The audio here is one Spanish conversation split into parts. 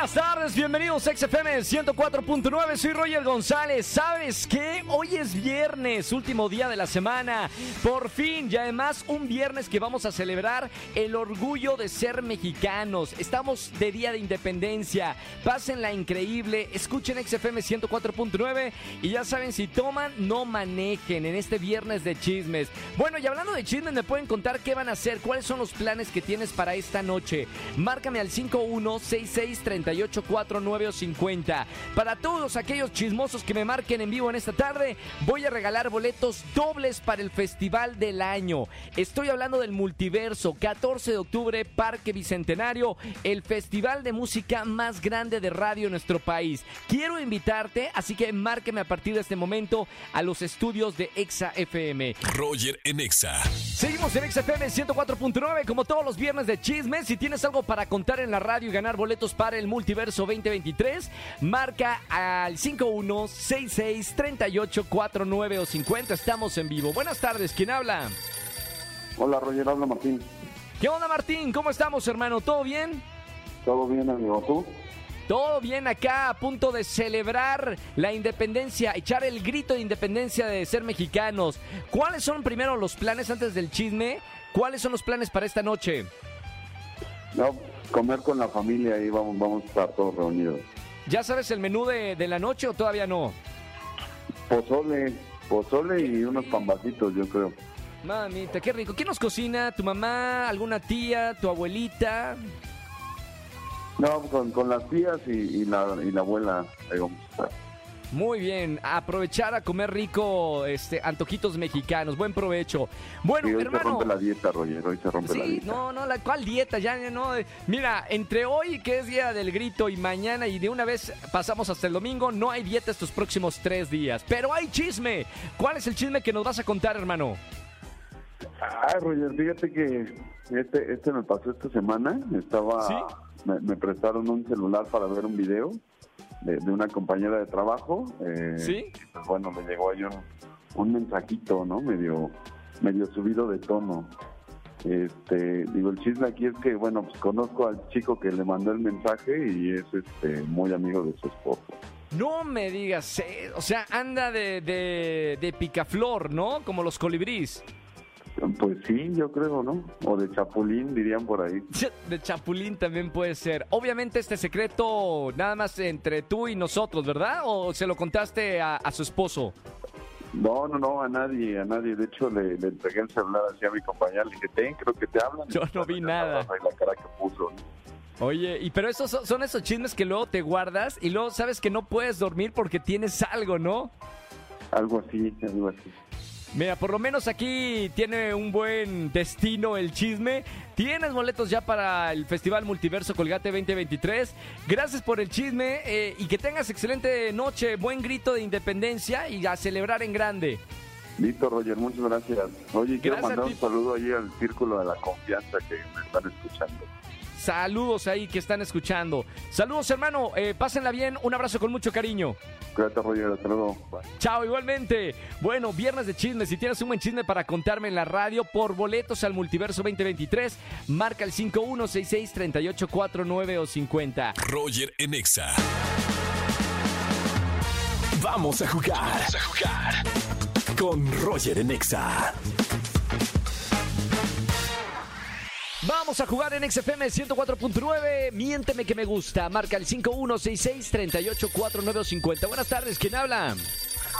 Buenas tardes, bienvenidos a XFM 104.9, soy Roger González. ¿Sabes qué? Hoy es viernes, último día de la semana. Por fin, y además un viernes que vamos a celebrar el orgullo de ser mexicanos. Estamos de Día de Independencia. Pásenla increíble, escuchen XFM 104.9 y ya saben, si toman, no manejen en este viernes de chismes. Bueno, y hablando de chismes, me pueden contar qué van a hacer, cuáles son los planes que tienes para esta noche. Márcame al 516630 49 o 50. Para todos aquellos chismosos que me marquen en vivo en esta tarde, voy a regalar boletos dobles para el Festival del Año. Estoy hablando del Multiverso, 14 de octubre, Parque Bicentenario, el festival de música más grande de radio en nuestro país. Quiero invitarte, así que márqueme a partir de este momento a los estudios de Exa FM. Roger en Exa. Seguimos en Exa FM 104.9, como todos los viernes de chismes. Si tienes algo para contar en la radio y ganar boletos para el Multiverso 2023, marca al 51663849 o 50. Estamos en vivo. Buenas tardes, ¿quién habla? Hola, Roger, habla Martín. ¿Qué onda, Martín? ¿Cómo estamos, hermano? ¿Todo bien? ¿Todo bien, amigo? ¿Tú? Todo bien acá, a punto de celebrar la independencia, echar el grito de independencia de ser mexicanos. ¿Cuáles son primero los planes antes del chisme? ¿Cuáles son los planes para esta noche? No, comer con la familia y vamos, vamos a estar todos reunidos. ¿Ya sabes el menú de, de la noche o todavía no? Pozole, pozole y unos pambacitos, yo creo. Mamita, qué rico. ¿Quién nos cocina? ¿Tu mamá? ¿Alguna tía? ¿Tu abuelita? No, con, con las tías y, y la, y la abuela ahí vamos a estar. Muy bien, aprovechar a comer rico, este, antojitos mexicanos. Buen provecho. Bueno, Y hoy se hermano. rompe la dieta, Roger, hoy se rompe la Sí, dieta. no, no, la cual dieta, ya no. eh, Mira, entre hoy que es día del grito y mañana y de una vez pasamos hasta el domingo, no hay dieta estos próximos tres días. Pero hay chisme. ¿Cuál es el chisme que nos vas a contar, hermano? Ah, Roger, fíjate que este, este me pasó esta semana. Estaba, ¿Sí? me, me prestaron un celular para ver un video de, de una compañera de trabajo. eh, ¿Sí? y, pues bueno, me llegó ahí un, un mensajito, ¿no? Medio, medio subido de tono. Este, digo, el chisme aquí es que, bueno, pues conozco al chico que le mandó el mensaje y es este muy amigo de su esposo. No me digas, eh, o sea, anda de, de, de picaflor, ¿no? Como los colibrís. Pues sí, yo creo, ¿no? O de chapulín, dirían por ahí. De chapulín también puede ser. Obviamente este secreto nada más entre tú y nosotros, ¿verdad? ¿O se lo contaste a, a su esposo? No, no, no, a nadie, a nadie. De hecho, le, le entregué el celular así a mi compañera. Le dije, ten, creo que te hablan. Yo no vi nada. Y la cara que puso. ¿no? Oye, y pero esos son, son esos chismes que luego te guardas y luego sabes que no puedes dormir porque tienes algo, ¿no? Algo así, algo así. Mira, por lo menos aquí tiene un buen destino el chisme. Tienes boletos ya para el Festival Multiverso Colgate 2023. Gracias por el chisme eh, y que tengas excelente noche, buen grito de independencia y a celebrar en grande. Listo, Roger, muchas gracias. Oye, quiero Gracias a mandar un saludo ahí al Círculo de la Confianza que me están escuchando. Saludos ahí que están escuchando. Saludos hermano, eh, pásenla bien, un abrazo con mucho cariño. Cuídate, Roger, hasta luego. Bye. Chao, igualmente. Bueno, viernes de chismes. Si tienes un buen chisme para contarme en la radio por boletos al Multiverso 2023, marca el 5166-3849 o 50. Roger en Exa. Vamos a jugar. Vamos a jugar. Con Roger en Vamos a jugar en XFM 104.9. Miénteme que me gusta. Marca el 5166-3849 o 50. Buenas tardes, ¿quién habla?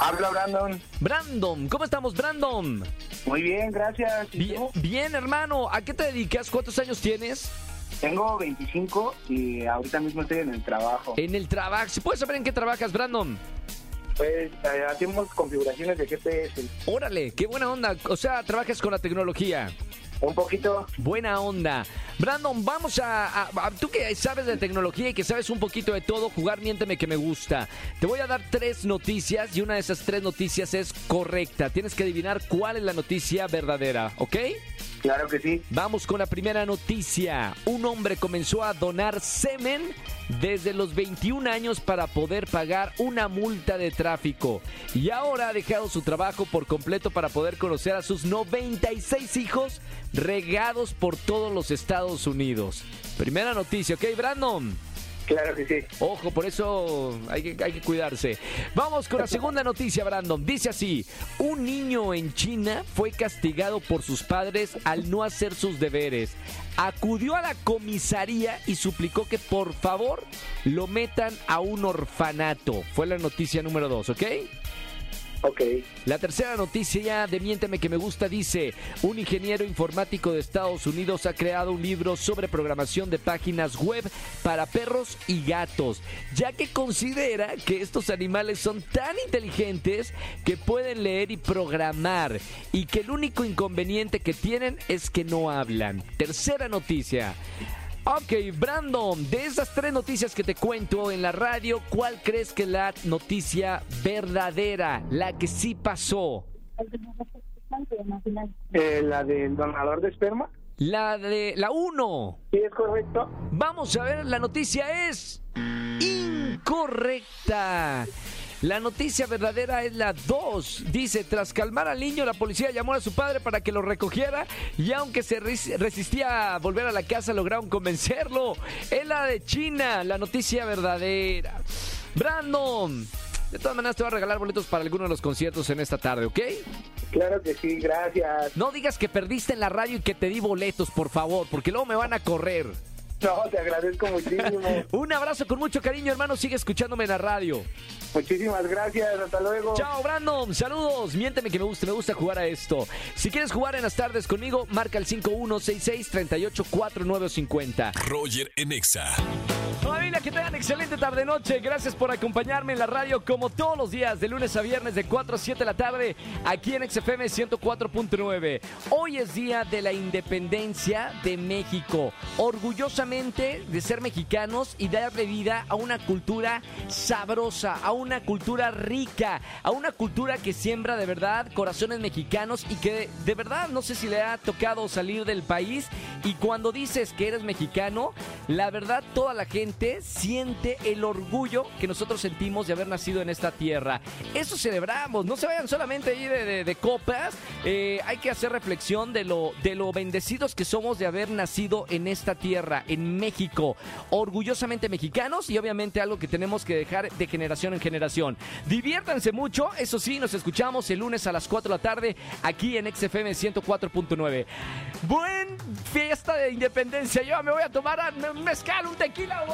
Habla Brandon. Brandon, ¿cómo estamos, Brandon? Muy bien, gracias. ¿Y Bien, tú? bien, hermano. ¿A qué te dedicas? ¿Cuántos años tienes? Tengo 25 y ahorita mismo estoy en el trabajo. En el trabajo. ¿Se puede saber en qué trabajas, Brandon? Pues eh, hacemos configuraciones de GPS. Órale, qué buena onda. O sea, trabajas con la tecnología. Un poquito. Buena onda. Brandon, vamos a, Tú que sabes de tecnología y que sabes un poquito de todo, jugar Miénteme que me gusta. Te voy a dar tres noticias y una de esas tres noticias es correcta. Tienes que adivinar cuál es la noticia verdadera, ¿ok? Claro que sí. Vamos con la primera noticia. Un hombre comenzó a donar semen desde los 21 años para poder pagar una multa de tráfico. Y ahora ha dejado su trabajo por completo para poder conocer a sus 96 hijos regados por todos los Estados Unidos. Primera noticia, ¿ok, Brandon? Claro que sí. Ojo, por eso hay que, cuidarse. Vamos con la segunda noticia, Brandon. Dice así, un niño en China fue castigado por sus padres al no hacer sus deberes. Acudió a la comisaría y suplicó que por favor lo metan a un orfanato. Fue la noticia número dos, ¿ok? Ok. La tercera noticia de Miénteme que me gusta dice, un ingeniero informático de Estados Unidos ha creado un libro sobre programación de páginas web para perros y gatos, ya que considera que estos animales son tan inteligentes que pueden leer y programar y que el único inconveniente que tienen es que no hablan. Tercera noticia. Ok, Brandon, de esas tres noticias que te cuento en la radio, ¿cuál crees que es la noticia verdadera, la que sí pasó? Eh, la del donador de esperma. La de la 1. Sí, es correcto. Vamos a ver, la noticia es incorrecta. La noticia verdadera es la 2. Dice, tras calmar al niño, la policía llamó a su padre para que lo recogiera y aunque se res- resistía a volver a la casa, lograron convencerlo. Es la de China, la noticia verdadera. Brandon, de todas maneras te voy a regalar boletos para alguno de los conciertos en esta tarde, ¿ok? Claro que sí, gracias. No digas que perdiste en la radio y que te di boletos, por favor, porque luego me van a correr. No, te agradezco muchísimo. Un abrazo con mucho cariño, hermano. Sigue escuchándome en la radio. Muchísimas gracias. Hasta luego. Chao, Brandon. Saludos. Miénteme que me gusta, me gusta jugar a esto. Si quieres jugar en las tardes conmigo, marca el 5166-384950. Roger en Exa. Familia, que tengan excelente tarde-noche. Gracias por acompañarme en la radio como todos los días, de lunes a viernes, de 4 a 7 de la tarde, aquí en XFM 104.9. Hoy es día de la independencia de México. Orgullosamente de ser mexicanos y darle vida a una cultura sabrosa, a una cultura rica, a una cultura que siembra de verdad corazones mexicanos y que de verdad no sé si le ha tocado salir del país y cuando dices que eres mexicano, la verdad toda la gente siente el orgullo que nosotros sentimos de haber nacido en esta tierra. Eso celebramos, no se vayan solamente ahí de, copas, eh, hay que hacer reflexión de lo, de lo bendecidos que somos de haber nacido en esta tierra, en México, orgullosamente mexicanos y obviamente algo que tenemos que dejar de generación en generación. Diviértanse mucho, eso sí, nos escuchamos el lunes a las 4 de la tarde aquí en XFM 104.9. Buen fiesta de independencia, yo me voy a tomar un mezcal, un tequila